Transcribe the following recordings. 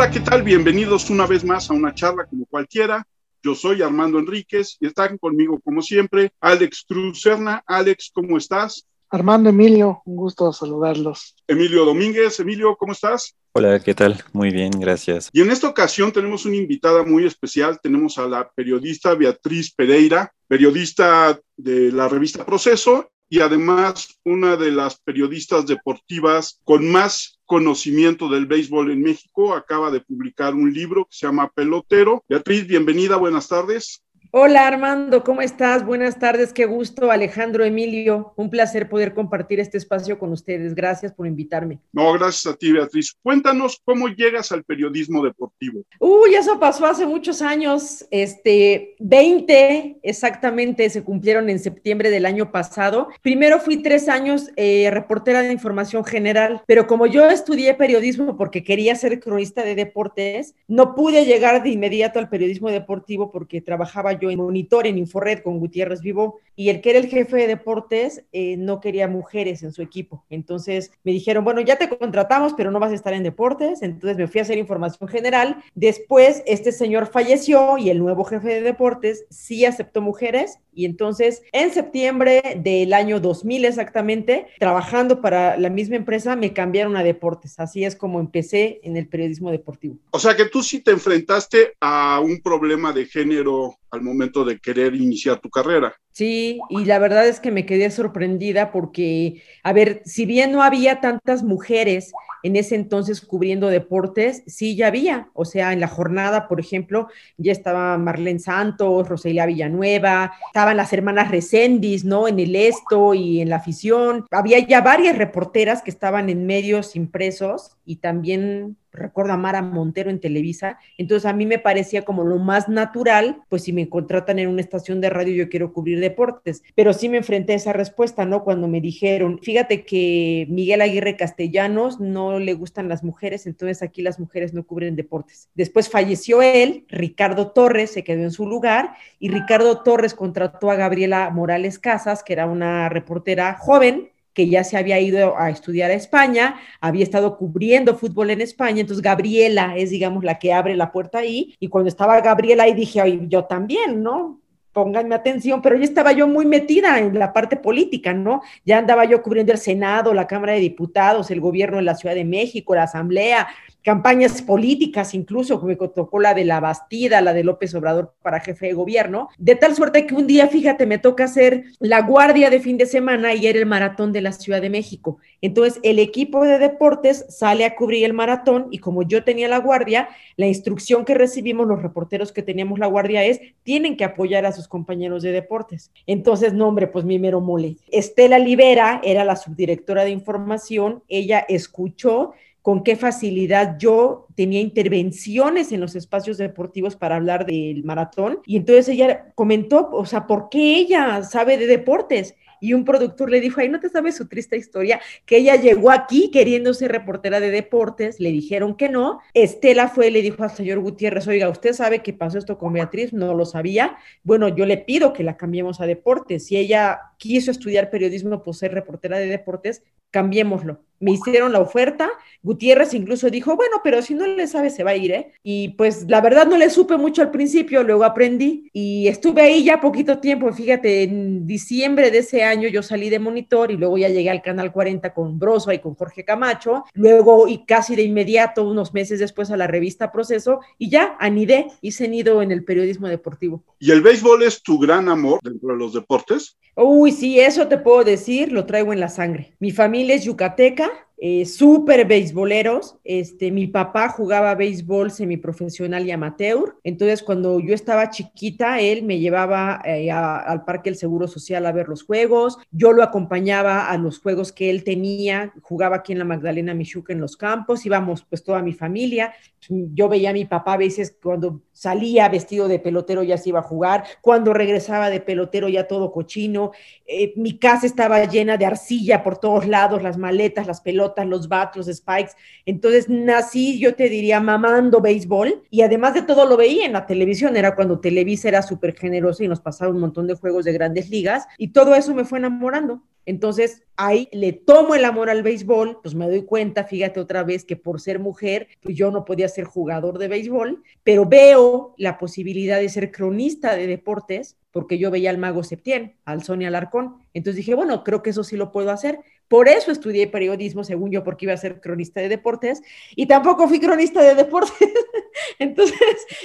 Hola, ¿qué tal? Bienvenidos una vez más a una charla como cualquiera. Yo soy Armando Enríquez y están conmigo, como siempre, Alex Cruz Serna. Alex, ¿cómo estás? Armando Emilio, un gusto saludarlos. Emilio Domínguez, Emilio, ¿cómo estás? Hola, ¿qué tal? Muy bien, gracias. Y en esta ocasión tenemos una invitada muy especial. Tenemos a la periodista Beatriz Pereira, periodista de la revista Proceso y además una de las periodistas deportivas con más conocimiento del béisbol en México. Acaba de publicar un libro que se llama Pelotero. Beatriz, bienvenida, buenas tardes. Hola Armando, ¿cómo estás? Buenas tardes, qué gusto. Alejandro Emilio, un placer poder compartir este espacio con ustedes. Gracias por invitarme. No, gracias a ti, Beatriz. Cuéntanos cómo llegas al periodismo deportivo. Uy, eso pasó hace muchos años, este, 20 exactamente, se cumplieron en septiembre del año pasado. Primero fui tres años eh, reportera de información general, pero como yo estudié periodismo porque quería ser cronista de deportes, no pude llegar de inmediato al periodismo deportivo porque trabajaba yo en Monitor, en Inforred con Gutiérrez Vivo, y el que era el jefe de deportes eh, no quería mujeres en su equipo. Entonces me dijeron, bueno, ya te contratamos, pero no vas a estar en deportes. Entonces me fui a hacer información general. Después este señor falleció y el nuevo jefe de deportes sí aceptó mujeres. Y entonces en septiembre del año 2000 exactamente, trabajando para la misma empresa, me cambiaron a deportes. Así es como empecé en el periodismo deportivo. O sea que tú sí te enfrentaste a un problema de género al momento de querer iniciar tu carrera. Sí, y la verdad es que me quedé sorprendida porque, a ver, si bien no había tantas mujeres en ese entonces cubriendo deportes, sí ya había, o sea, en la jornada, por ejemplo, ya estaba Marlene Santos, Roselia Villanueva, estaban las hermanas Recendis, ¿no? En el esto y en la afición, había ya varias reporteras que estaban en medios impresos y también recuerdo a Mara Montero en Televisa, entonces a mí me parecía como lo más natural, pues si me contratan en una estación de radio yo quiero cubrir deportes, pero sí me enfrenté a esa respuesta, ¿no? Cuando me dijeron, fíjate que Miguel Aguirre Castellanos no le gustan las mujeres, entonces aquí las mujeres no cubren deportes. Después falleció él, Ricardo Torres se quedó en su lugar y Ricardo Torres contrató a Gabriela Morales Casas, que era una reportera joven, que ya se había ido a estudiar a España, había estado cubriendo fútbol en España, entonces Gabriela es, digamos, la que abre la puerta ahí, y cuando estaba Gabriela ahí dije, yo también, ¿no? Pónganme atención, pero ya estaba yo muy metida en la parte política, ¿no? Ya andaba yo cubriendo el Senado, la Cámara de Diputados, el gobierno de la Ciudad de México, la Asamblea, campañas políticas, incluso me tocó la de la Bastida, la de López Obrador para jefe de gobierno, de tal suerte que un día, fíjate, me toca hacer la guardia de fin de semana y era el maratón de la Ciudad de México. Entonces, el equipo de deportes sale a cubrir el maratón y como yo tenía la guardia, la instrucción que recibimos los reporteros que teníamos la guardia es, tienen que apoyar a sus compañeros de deportes. Entonces, no, hombre, pues mi mero mole. Estela Libera era la subdirectora de información, ella escuchó con qué facilidad yo tenía intervenciones en los espacios deportivos para hablar del maratón. Y entonces ella comentó, o sea, ¿por qué ella sabe de deportes? y un productor le dijo, ay, ¿no te sabes su triste historia? Que ella llegó aquí queriendo ser reportera de deportes, le dijeron que no. Estela fue y le dijo al señor Gutiérrez, oiga, ¿usted sabe que pasó esto con Beatriz? No lo sabía. Bueno, yo le pido que la cambiemos a deportes. Si ella quiso estudiar periodismo por ser reportera de deportes, cambiémoslo. Me hicieron la oferta, Gutiérrez incluso dijo, bueno, pero si no le sabe se va a ir, ¿eh? Y pues la verdad no le supe mucho al principio, luego aprendí y estuve ahí ya poquito tiempo, fíjate, en diciembre de ese año yo salí de monitor y luego ya llegué al Canal 40 con Broso y con Jorge Camacho, luego y casi de inmediato, unos meses después a la revista Proceso y ya anidé, hice nido en el periodismo deportivo. ¿Y el béisbol es tu gran amor dentro de los deportes? Uy, sí, eso te puedo decir, lo traigo en la sangre. Mi familia es yucateca, eh, súper beisboleros. Este, mi papá jugaba béisbol semiprofesional y amateur. Entonces, cuando yo estaba chiquita, él me llevaba eh, al Parque del Seguro Social a ver los juegos. Yo lo acompañaba a los juegos que él tenía. Jugaba aquí en la Magdalena Michuca en los campos. Íbamos pues toda mi familia. Yo veía a mi papá a veces cuando salía vestido de pelotero ya se iba a jugar. Cuando regresaba de pelotero ya todo cochino. Eh, mi casa estaba llena de arcilla por todos lados, las maletas, las pelotas los bats, los spikes. Entonces nací, yo te diría, mamando béisbol y además de todo lo veía en la televisión. Era cuando Televisa era súper generoso y nos pasaba un montón de juegos de grandes ligas y todo eso me fue enamorando. Entonces ahí le tomo el amor al béisbol, pues me doy cuenta, fíjate otra vez, que por ser mujer, pues yo no podía ser jugador de béisbol, pero veo la posibilidad de ser cronista de deportes, porque yo veía al mago Septién, al Sonia Alarcón. Entonces dije, bueno, creo que eso sí lo puedo hacer. Por eso estudié periodismo, según yo, porque iba a ser cronista de deportes, y tampoco fui cronista de deportes. Entonces,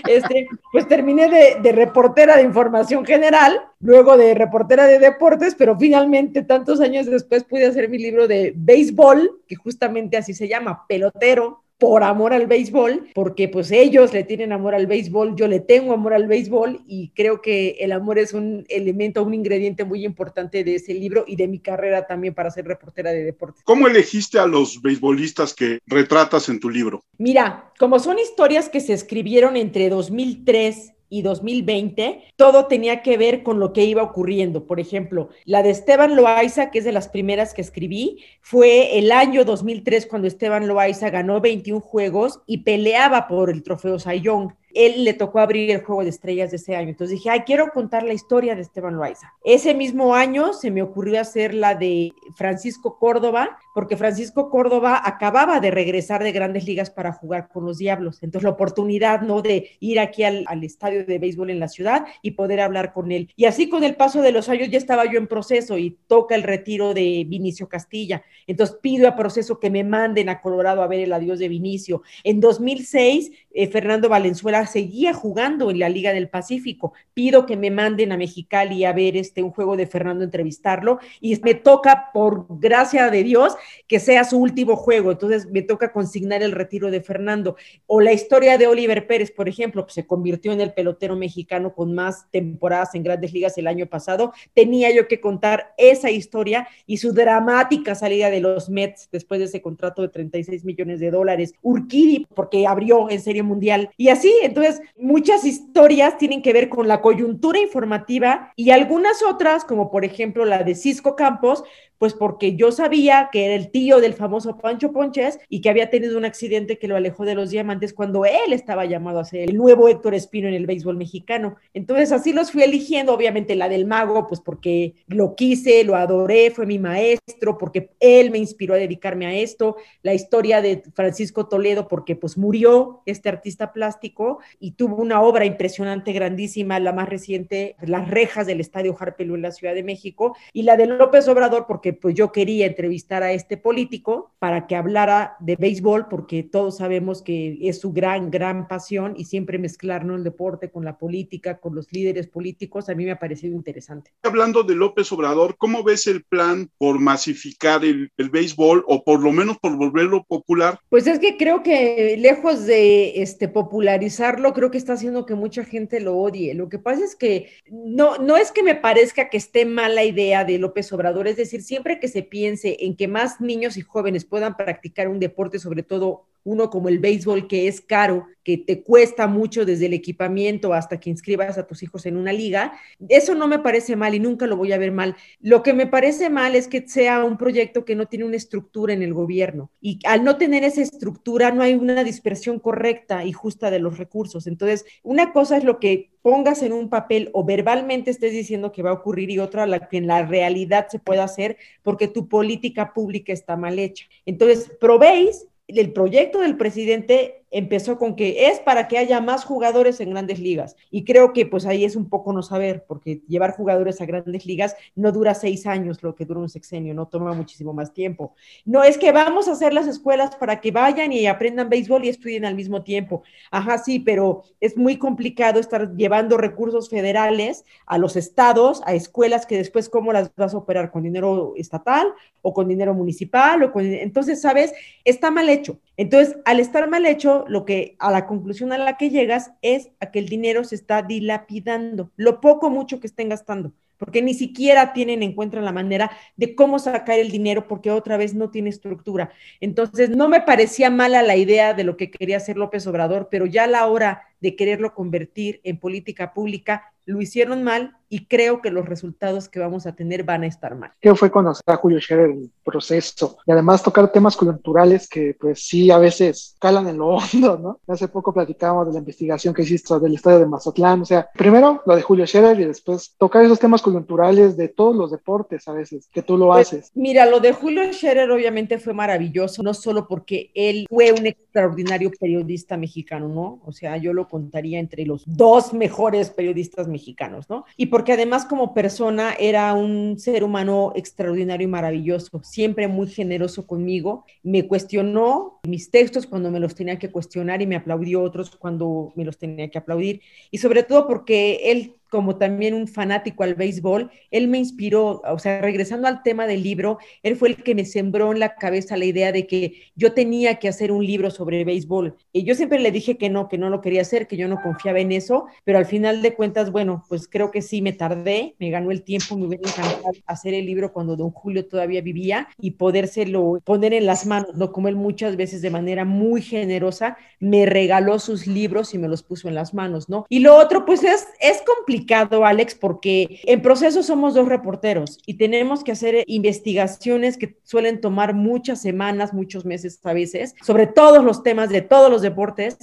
este, pues terminé de, de, reportera de información general, luego de reportera de deportes, pero finalmente, tantos años después, pude hacer mi libro de béisbol, que justamente así se llama, pelotero, por amor al béisbol, porque pues ellos le tienen amor al béisbol, yo le tengo amor al béisbol y creo que el amor es un elemento, un ingrediente muy importante de ese libro y de mi carrera también para ser reportera de deportes. ¿Cómo elegiste a los beisbolistas que retratas en tu libro? Mira, como son historias que se escribieron entre 2003 y 2020, todo tenía que ver con lo que iba ocurriendo. Por ejemplo, la de Esteban Loaiza, que es de las primeras que escribí, fue el año 2003 cuando Esteban Loaiza ganó 21 juegos y peleaba por el trofeo Sayón él le tocó abrir el juego de estrellas de ese año. Entonces dije, ay, quiero contar la historia de Esteban Loaiza. Ese mismo año se me ocurrió hacer la de Francisco Córdoba, porque Francisco Córdoba acababa de regresar de grandes ligas para jugar con los Diablos. Entonces la oportunidad, ¿no? De ir aquí al, estadio de béisbol en la ciudad y poder hablar con él. Y así con el paso de los años ya estaba yo en proceso y toca el retiro de Vinicio Castilla. Entonces pido a proceso que me manden a Colorado a ver el adiós de Vinicio. En 2006, eh, Fernando Valenzuela seguía jugando en la Liga del Pacífico. Pido que me manden a Mexicali a ver este un juego de Fernando, entrevistarlo y me toca, por gracia de Dios, que sea su último juego. Entonces me toca consignar el retiro de Fernando. O la historia de Oliver Pérez, por ejemplo, que se convirtió en el pelotero mexicano con más temporadas en grandes ligas el año pasado. Tenía yo que contar esa historia y su dramática salida de los Mets después de ese contrato de 36 millones de dólares. Urquidi, porque abrió en Serie Mundial. Y así, entonces, muchas historias tienen que ver con la coyuntura informativa y algunas otras, como por ejemplo la de Cisco Campos, pues porque yo sabía que era el tío del famoso Pancho Ponches y que había tenido un accidente que lo alejó de los diamantes cuando él estaba llamado a ser el nuevo Héctor Espino en el béisbol mexicano. Entonces así los fui eligiendo, obviamente la del mago, pues porque lo quise, lo adoré, fue mi maestro, porque él me inspiró a dedicarme a esto, la historia de Francisco Toledo, porque pues murió este artista plástico y tuvo una obra impresionante, grandísima, la más reciente, Las rejas del Estadio Harpelú en la Ciudad de México, y la de López Obrador, porque pues yo quería entrevistar a este político para que hablara de béisbol, porque todos sabemos que es su gran, gran pasión y siempre mezclar ¿no? el deporte con la política, con los líderes políticos, a mí me ha parecido interesante. Hablando de López Obrador, ¿cómo ves el plan por masificar el, el béisbol o por lo menos por volverlo popular? Pues es que creo que lejos de este, popularizarlo, creo que está haciendo que mucha gente lo odie. Lo que pasa es que no, no es que me parezca que esté mal la idea de López Obrador, es decir, siempre que se piense en que más niños y jóvenes puedan practicar un deporte, sobre todo uno como el béisbol, que es caro, que te cuesta mucho desde el equipamiento hasta que inscribas a tus hijos en una liga, eso no me parece mal y nunca lo voy a ver mal. Lo que me parece mal es que sea un proyecto que no tiene una estructura en el gobierno y al no tener esa estructura no hay una dispersión correcta y justa de los recursos. Entonces, una cosa es lo que pongas en un papel o verbalmente estés diciendo que va a ocurrir y otra la que en la realidad se pueda hacer porque tu política pública está mal hecha. Entonces, probéis el proyecto del presidente empezó con que es para que haya más jugadores en grandes ligas. Y creo que pues ahí es un poco no saber, porque llevar jugadores a grandes ligas no dura seis años lo que dura un sexenio, no toma muchísimo más tiempo. No es que vamos a hacer las escuelas para que vayan y aprendan béisbol y estudien al mismo tiempo. Ajá, sí, pero es muy complicado estar llevando recursos federales a los estados, a escuelas que después cómo las vas a operar con dinero estatal o con dinero municipal o con entonces, ¿sabes? Está mal hecho. Entonces, al estar mal hecho, lo que a la conclusión a la que llegas es a que el dinero se está dilapidando, lo poco mucho que estén gastando, porque ni siquiera tienen en cuenta la manera de cómo sacar el dinero porque otra vez no tiene estructura. Entonces, no me parecía mala la idea de lo que quería hacer López Obrador, pero ya a la hora de quererlo convertir en política pública, lo hicieron mal y creo que los resultados que vamos a tener van a estar mal. ¿Qué fue conocer a Julio Scherer el proceso? Y además tocar temas coyunturales que pues sí a veces calan en lo hondo, ¿no? Hace poco platicábamos de la investigación que hiciste del estadio de Mazatlán, o sea, primero lo de Julio Scherer y después tocar esos temas coyunturales de todos los deportes a veces, que tú lo pues, haces. Mira, lo de Julio Scherer obviamente fue maravilloso, no solo porque él fue un extraordinario periodista mexicano, ¿no? O sea, yo lo contaría entre los dos mejores periodistas mexicanos, ¿no? Y porque además como persona era un ser humano extraordinario y maravilloso, siempre muy generoso conmigo, me cuestionó mis textos cuando me los tenía que cuestionar y me aplaudió otros cuando me los tenía que aplaudir, y sobre todo porque él como también un fanático al béisbol, él me inspiró, o sea, regresando al tema del libro, él fue el que me sembró en la cabeza la idea de que yo tenía que hacer un libro sobre béisbol. Y yo siempre le dije que no, que no lo quería hacer, que yo no confiaba en eso, pero al final de cuentas, bueno, pues creo que sí me tardé, me ganó el tiempo, me hubiera encantado hacer el libro cuando don Julio todavía vivía y podérselo poner en las manos, ¿no? Como él muchas veces de manera muy generosa me regaló sus libros y me los puso en las manos, ¿no? Y lo otro, pues es, es complicado Alex, porque en proceso somos dos reporteros y tenemos que hacer investigaciones que suelen tomar muchas semanas, muchos meses a veces, sobre todos los temas de todos los deportes.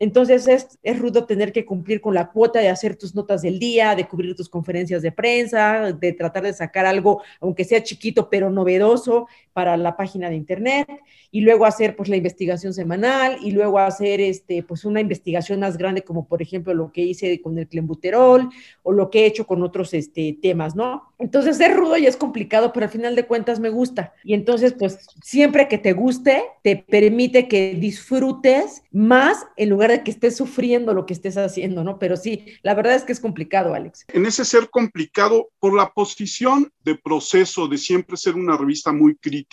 Entonces es, es, rudo tener que cumplir con la cuota de hacer tus notas del día, de cubrir tus conferencias de prensa, de tratar de sacar algo, aunque sea chiquito, pero novedoso para la página de internet, y luego hacer pues la investigación semanal, y luego hacer este, pues una investigación más grande, como por ejemplo lo que hice con el clenbuterol, o lo que he hecho con otros este, temas, ¿no? Entonces es rudo y es complicado, pero al final de cuentas me gusta. Y entonces pues siempre que te guste, te permite que disfrutes más en lugar de que estés sufriendo lo que estés haciendo, ¿no? Pero sí, la verdad es que es complicado, Alex. En ese ser complicado, por la posición de proceso, de siempre ser una revista muy crítica,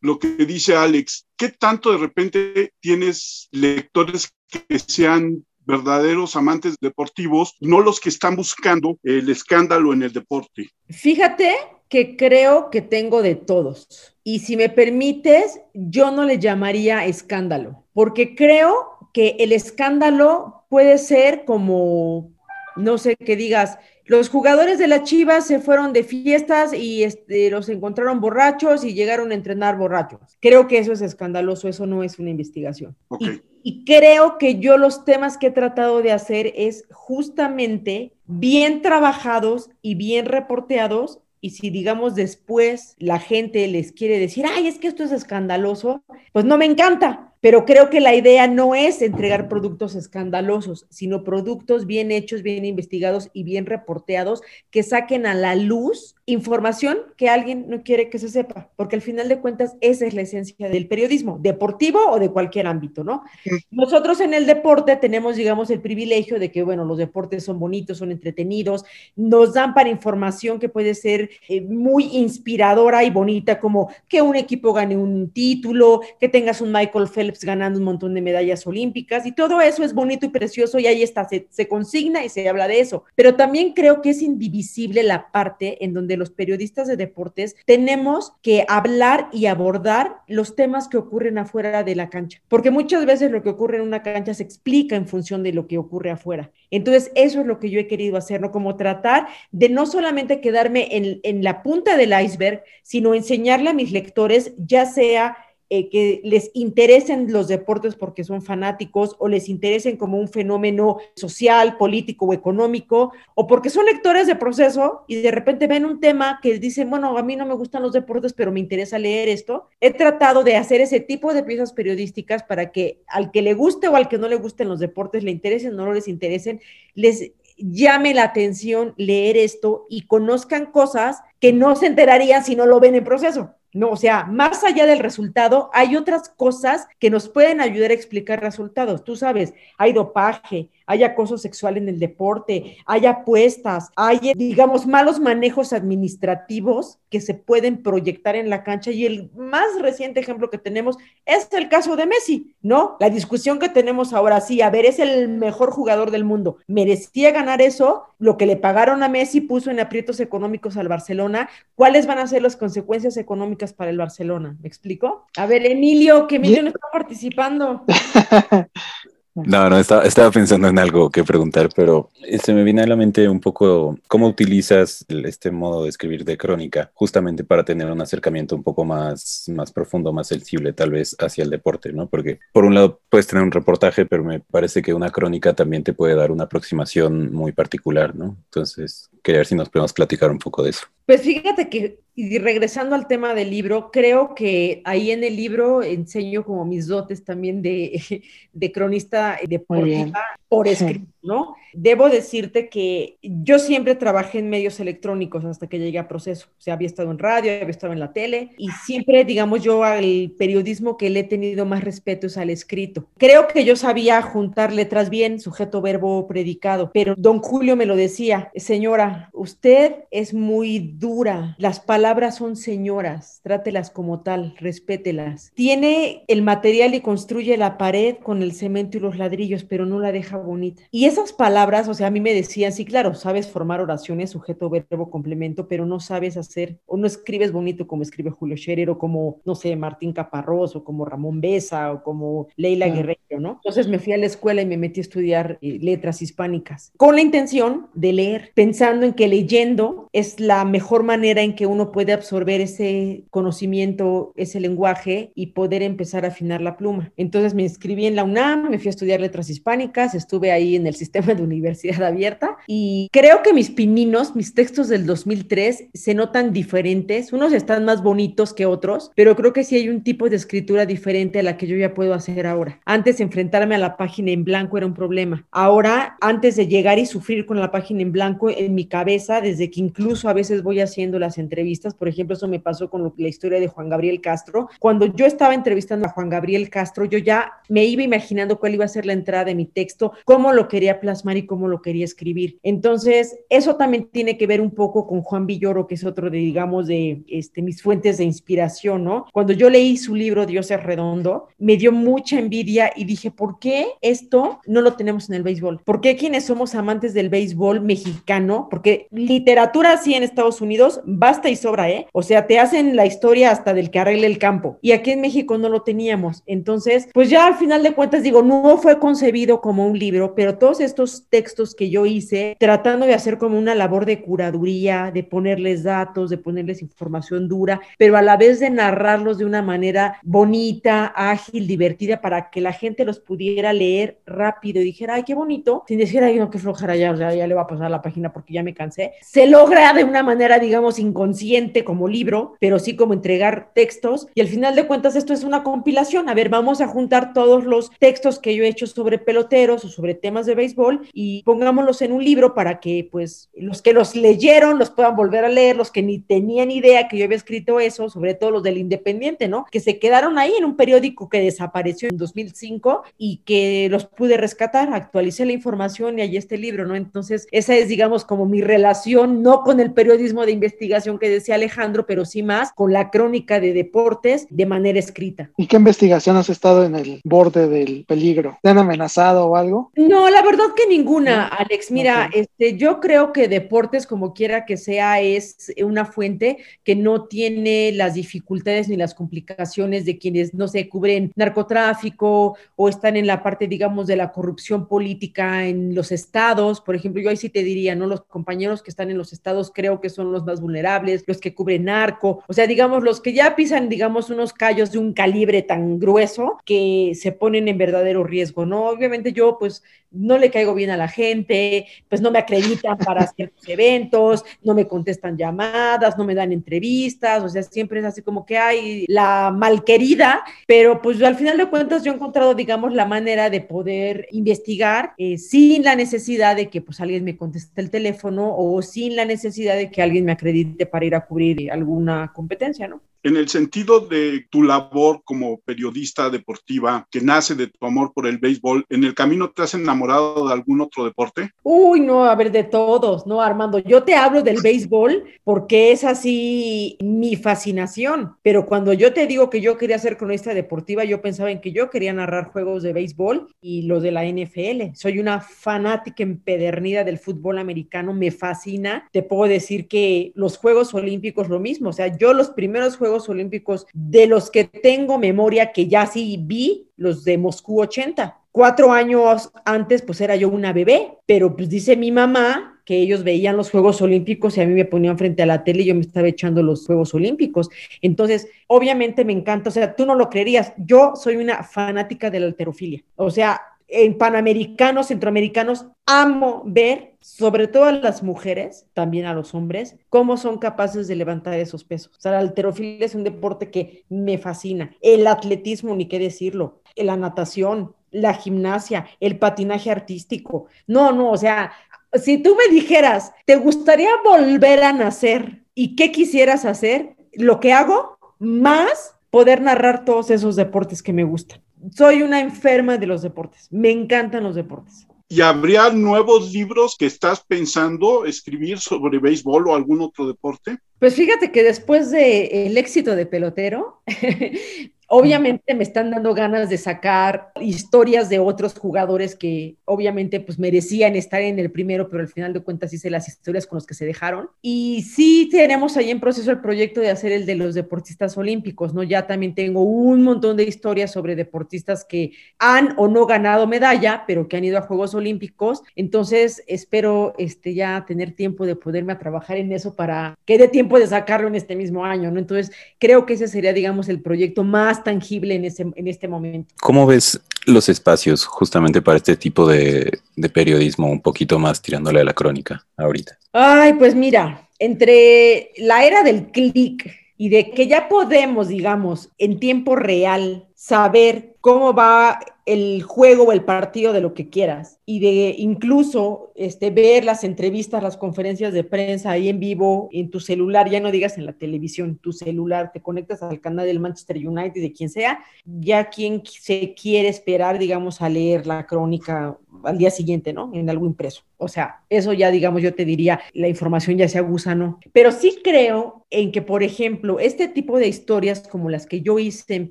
lo que dice Alex, ¿qué tanto de repente tienes lectores que sean verdaderos amantes deportivos, no los que están buscando el escándalo en el deporte. Fíjate que creo que tengo de todos. Y si me permites, yo no le llamaría escándalo, porque creo que el escándalo puede ser como, no sé, que digas, los jugadores de la Chivas se fueron de fiestas y este, los encontraron borrachos y llegaron a entrenar borrachos. Creo que eso es escandaloso, eso no es una investigación. Y, y, creo que yo los temas que he tratado de hacer es justamente bien trabajados y bien reporteados. Y si digamos después la gente les quiere decir, ay, es que esto es escandaloso, pues no me encanta, pero creo que la idea no es entregar productos escandalosos, sino productos bien hechos, bien investigados y bien reporteados que saquen a la luz información que alguien no quiere que se sepa, porque al final de cuentas esa es la esencia del periodismo, deportivo o de cualquier ámbito, ¿no? Nosotros en el deporte tenemos, digamos, el privilegio de que, bueno, los deportes son bonitos, son entretenidos, nos dan para información que puede ser eh, muy inspiradora y bonita, como que un equipo gane un título, que tengas un Michael Phelps ganando un montón de medallas olímpicas y todo eso es bonito y precioso y ahí está, se, se consigna y se habla de eso. Pero también creo que es indivisible la parte en donde los periodistas de deportes tenemos que hablar y abordar los temas que ocurren afuera de la cancha, porque muchas veces lo que ocurre en una cancha se explica en función de lo que ocurre afuera. Entonces, eso es lo que yo he querido hacer, ¿no? Como tratar de no solamente quedarme en, en la punta del iceberg, sino enseñarle a mis lectores, ya sea eh, que les interesen los deportes porque son fanáticos o les interesen como un fenómeno social, político o económico, o porque son lectores de proceso y de repente ven un tema que dicen, bueno, a mí no me gustan los deportes, pero me interesa leer esto. He tratado de hacer ese tipo de piezas periodísticas para que al que le guste o al que no le gusten los deportes, le interesen o no les interesen, les llame la atención leer esto y conozcan cosas que no se enterarían si no lo ven en proceso. No, o sea, más allá del resultado, hay otras cosas que nos pueden ayudar a explicar resultados. Tú sabes, hay dopaje, hay acoso sexual en el deporte, hay apuestas, hay, digamos, malos manejos administrativos que se pueden proyectar en la cancha. Y el más reciente ejemplo que tenemos es el caso de Messi, ¿no? La discusión que tenemos ahora, sí, a ver, es el mejor jugador del mundo. ¿Merecía ganar eso? Lo que le pagaron a Messi puso en aprietos económicos al Barcelona. ¿Cuáles van a ser las consecuencias económicas para el Barcelona? ¿Me explico? A ver, Emilio, que Emilio no está participando. No, no, estaba, pensando en algo que preguntar, pero se me viene a la mente un poco cómo utilizas este modo de escribir de crónica, justamente para tener un acercamiento un poco más, más profundo, más sensible tal vez hacia el deporte, ¿no? Porque por un lado puedes tener un reportaje, pero me parece que una crónica también te puede dar una aproximación muy particular, ¿no? Entonces, quería ver si nos podemos platicar un poco de eso. Pues fíjate que, y regresando al tema del libro, creo que ahí en el libro enseño como mis dotes también de, de cronista deportiva por escrito, ¿no? Debo decirte que yo siempre trabajé en medios electrónicos hasta que llegué a proceso. O sea, había estado en radio, había estado en la tele y siempre, digamos, yo al periodismo que le he tenido más respeto es al escrito. Creo que yo sabía juntar letras bien, sujeto, verbo, predicado, pero don Julio me lo decía, señora, usted es muy dura, las palabras son señoras, trátelas como tal, respételas. Tiene el material y construye la pared con el cemento y los ladrillos, pero no la deja bonita. Y esas palabras, o sea, a mí me decían, sí, claro, sabes formar oraciones, sujeto, verbo, complemento, pero no sabes hacer o no escribes bonito como escribe Julio Scherer o como, no sé, Martín Caparrós o como Ramón Besa o como Leila Guerrero, ¿no? Entonces me fui a la escuela y me metí a estudiar eh, letras hispánicas con la intención de leer, pensando en que leyendo es la mejor manera en que uno puede absorber ese conocimiento, ese lenguaje y poder empezar a afinar la pluma. Entonces me inscribí en la UNAM, me fui a estudiar letras hispánicas, estuve ahí en el sistema de universidad abierta y creo que mis pininos, mis textos del 2003 se notan diferentes, unos están más bonitos que otros, pero creo que sí hay un tipo de escritura diferente a la que yo ya puedo hacer ahora. Antes enfrentarme a la página en blanco era un problema. Ahora, antes de llegar y sufrir con la página en blanco en mi cabeza, desde que incluso a veces voy haciendo las entrevistas, por ejemplo, eso me pasó con la historia de Juan Gabriel Castro, cuando yo estaba entrevistando a Juan Gabriel Castro, yo ya me iba imaginando cuál iba a ser la entrada de mi texto, cómo lo quería plasmar y cómo lo quería escribir. Entonces, eso también tiene que ver un poco con Juan Villoro, que es otro de, digamos, de este, mis fuentes de inspiración, ¿no? Cuando yo leí su libro Dios es redondo, me dio mucha envidia y dije, ¿por qué esto no lo tenemos en el béisbol? ¿Por qué quienes somos amantes del béisbol mexicano? Porque literatura así en Estados Unidos basta y sobra, ¿eh? O sea, te hacen la historia hasta del que arregle el campo. Y aquí en México no lo teníamos. Entonces, pues ya al final de cuentas digo, no fue concebido como un libro, pero todos estos textos que yo hice, tratando de hacer como una labor de curaduría, de ponerles datos, de ponerles información dura, pero a la vez de narrarlos de una manera bonita, ágil, divertida, para que la gente los pudiera leer rápido y dijera, ay, qué bonito, sin decir, ay, no, qué flojera, ya, ya, ya le va a pasar la página porque ya me cansé. Se logra de una manera, digamos, inconsciente como libro, pero sí como entregar textos. Y al final de cuentas, esto es una compilación. A ver, vamos a juntar todos los textos que yo he hecho sobre peloteros o sobre temas de béisbol y pongámoslos en un libro para que, pues, los que los leyeron los puedan volver a leer, los que ni tenían idea que yo había escrito eso, sobre todo los del Independiente, ¿no? Que se quedaron ahí en un periódico que desapareció en 2005 y que los pude rescatar, actualicé la información y ahí está el libro, ¿no? Entonces, esa es, digamos, como mi relación, no con el periodismo de investigación que decía Alejandro, pero sí más con la crónica de deportes de manera escrita. ¿Y qué investigación has estado en el borde del peligro? ¿Te han amenazado o algo? No, la verdad que ninguna, Alex. Mira, este, yo creo que deportes, como quiera que sea, es una fuente que no tiene las dificultades ni las complicaciones de quienes, no sé, cubren narcotráfico o están en la parte, digamos, de la corrupción política en los estados. Por ejemplo, yo ahí sí te diría, ¿no? Los compañeros que están en los estados creo que son los más vulnerables, los que cubren narco, o sea, digamos, los que ya pisan, digamos, unos callos de un calibre tan grueso que se ponen en verdadero riesgo, ¿no? Obviamente yo, pues, no le caigo bien a la gente, pues no me acreditan para ciertos eventos, no me contestan llamadas, no me dan entrevistas, o sea, siempre es así como que hay la malquerida, pero pues al final de cuentas yo he encontrado, digamos, la manera de poder investigar eh, sin la necesidad de que pues alguien me conteste el teléfono o sin la necesidad de que alguien me acredite para ir a cubrir alguna competencia, ¿no? En el sentido de tu labor como periodista deportiva que nace de tu amor por el béisbol, ¿en el camino te has enamorado de algún otro deporte? Uy, no, a ver, de todos, ¿no, Armando? Yo te hablo del béisbol porque es así mi fascinación, pero cuando yo te digo que yo quería ser cronista deportiva, yo pensaba en que yo quería narrar juegos de béisbol y los de la NFL. Soy una fanática empedernida del fútbol americano, me fascina. Te puedo decir que los Juegos Olímpicos lo mismo, o sea, yo los primeros Juegos Olímpicos de los que tengo memoria que ya sí vi, los de Moscú 80 cuatro años antes, pues era yo una bebé, pero pues dice mi mamá que ellos veían los Juegos Olímpicos y a mí me ponían frente a la tele y yo me estaba echando los Juegos Olímpicos. Entonces, obviamente me encanta, o sea, tú no lo creerías, yo soy una fanática de la alterofilia, o sea, en panamericanos, centroamericanos, amo ver, sobre todo a las mujeres, también a los hombres, cómo son capaces de levantar esos pesos. O sea, la alterofilia es un deporte que me fascina. El atletismo, ni qué decirlo, la natación, la gimnasia, el patinaje artístico. No, no, o sea, si tú me dijeras, ¿te gustaría volver a nacer y qué quisieras hacer? Lo que hago, más poder narrar todos esos deportes que me gustan. Soy una enferma de los deportes, me encantan los deportes. ¿Y habría nuevos libros que estás pensando escribir sobre béisbol o algún otro deporte? Pues fíjate que después del éxito de pelotero, Obviamente me están dando ganas de sacar historias de otros jugadores que obviamente pues merecían estar en el primero, pero al final de cuentas hice las historias con los que se dejaron. Y sí tenemos ahí en proceso el proyecto de hacer el de los deportistas olímpicos, ¿no? Ya también tengo un montón de historias sobre deportistas que han o no ganado medalla, pero que han ido a Juegos Olímpicos. Entonces espero este, ya tener tiempo de poderme a trabajar en eso para que dé tiempo de sacarlo en este mismo año, ¿no? Entonces creo que ese sería, digamos, el proyecto más tangible en, ese, en este momento. ¿Cómo ves los espacios justamente para este tipo de, de periodismo un poquito más tirándole a la crónica ahorita? Ay, pues mira, entre la era del clic y de que ya podemos, digamos, en tiempo real saber cómo va el juego o el partido de lo que quieras y de incluso este, ver las entrevistas, las conferencias de prensa ahí en vivo en tu celular, ya no digas en la televisión, tu celular, te conectas al canal del Manchester United, de quien sea, ya quien se quiere esperar, digamos, a leer la crónica al día siguiente, ¿no? En algo impreso. O sea, eso ya, digamos, yo te diría, la información ya sea gusano. Pero sí creo en que, por ejemplo, este tipo de historias como las que yo hice en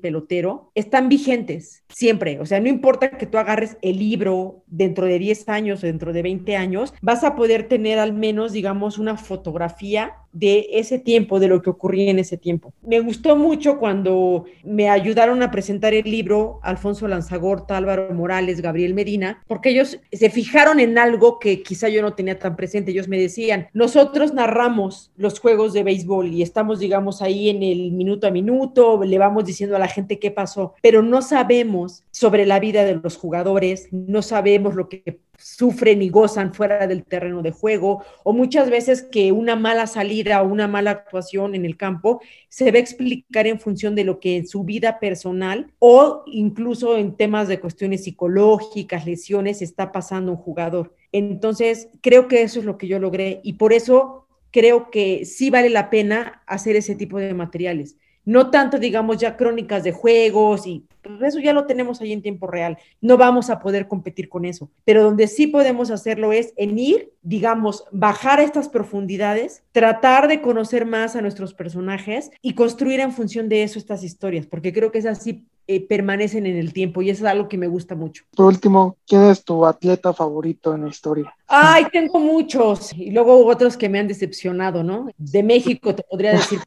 pelotero están vigentes siempre. O sea, no importa que tú agarres el libro dentro de 10 años o dentro de 20 años, vas a poder tener al menos, digamos, una fotografía de ese tiempo, de lo que ocurría en ese tiempo. Me gustó mucho cuando me ayudaron a presentar el libro Alfonso Lanzagorta, Álvaro Morales, Gabriel Medina, porque ellos se fijaron en algo que quizá yo no tenía tan presente. Ellos me decían, nosotros narramos los juegos de béisbol y estamos, digamos, ahí en el minuto a minuto, le vamos diciendo a la gente qué pasó, pero no sabemos sobre la vida de los jugadores, no sabemos lo que sufren y gozan fuera del terreno de juego, o muchas veces que una mala salida o una mala actuación en el campo se va a explicar en función de lo que en su vida personal o incluso en temas de cuestiones psicológicas, lesiones, está pasando un jugador. Entonces, creo que eso es lo que yo logré y por eso creo que sí vale la pena hacer ese tipo de materiales no tanto, digamos, ya crónicas de juegos y pues, eso ya lo tenemos ahí en tiempo real. No vamos a poder competir con eso, pero donde sí podemos hacerlo es en ir, digamos, bajar a estas profundidades, tratar de conocer más a nuestros personajes y construir en función de eso estas historias, porque creo que esas sí eh, permanecen en el tiempo y eso es algo que me gusta mucho. Por último, ¿quién es tu atleta favorito en la historia? Ay, tengo muchos y luego otros que me han decepcionado, ¿no? De México te podría decir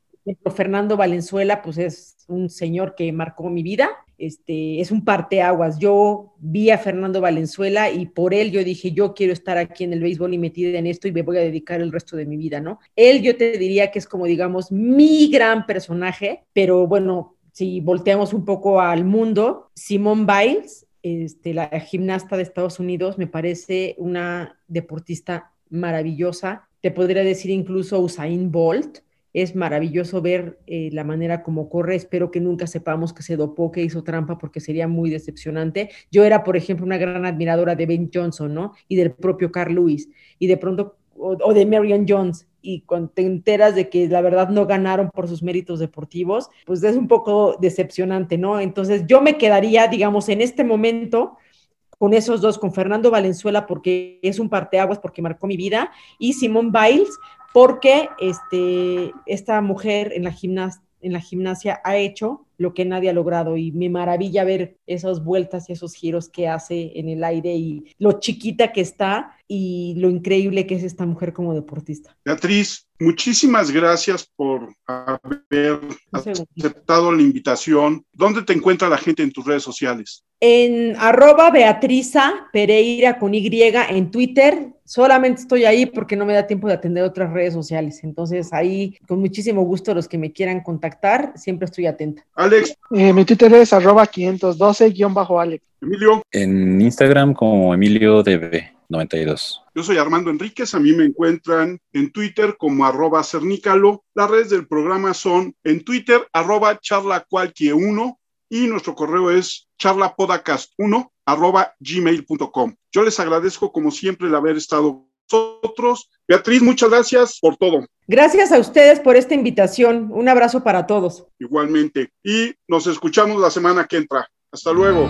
Fernando Valenzuela, pues es un señor que marcó mi vida, este, es un parteaguas. Yo vi a Fernando Valenzuela y por él yo dije, yo quiero estar aquí en el béisbol y metida en esto y me voy a dedicar el resto de mi vida, ¿no? Él yo te diría que es como, digamos, mi gran personaje, pero bueno, si volteamos un poco al mundo, Simone Biles, este, la gimnasta de Estados Unidos, me parece una deportista maravillosa. Te podría decir incluso Usain Bolt, es maravilloso ver eh, la manera como corre. Espero que nunca sepamos que se dopó, que hizo trampa, porque sería muy decepcionante. Yo era, por ejemplo, una gran admiradora de Ben Johnson, ¿no? Y del propio Carl Lewis. Y de pronto, o, de Marion Jones. Y cuando te enteras de que la verdad no ganaron por sus méritos deportivos, pues es un poco decepcionante, ¿no? Entonces yo me quedaría, digamos, en este momento con esos dos, con Fernando Valenzuela, porque es un parteaguas, porque marcó mi vida, y Simón Biles, porque este, esta mujer en la, en la gimnasia ha hecho lo que nadie ha logrado y me maravilla ver esas vueltas y esos giros que hace en el aire y lo chiquita que está y lo increíble que es esta mujer como deportista. Beatriz, muchísimas gracias por haber aceptado la invitación. ¿Dónde te encuentra la gente en tus redes sociales? En arroba Beatriza Pereira con Y en Twitter. Solamente estoy ahí porque no me da tiempo de atender otras redes sociales. Entonces ahí, con muchísimo gusto, los que me quieran contactar, siempre estoy atenta. Alex. Eh, mi Twitter es arroba 512-Alex. Emilio. En Instagram como Emilio DB. 92. Yo soy Armando Enríquez, a mí me encuentran en Twitter como arroba cernícalo. Las redes del programa son en Twitter arroba charlacualquie1 y nuestro correo es charlapodcast1 arroba gmail.com. Yo les agradezco como siempre el haber estado nosotros. Beatriz, muchas gracias por todo. Gracias a ustedes por esta invitación. Un abrazo para todos. Igualmente. Y nos escuchamos la semana que entra. Hasta luego.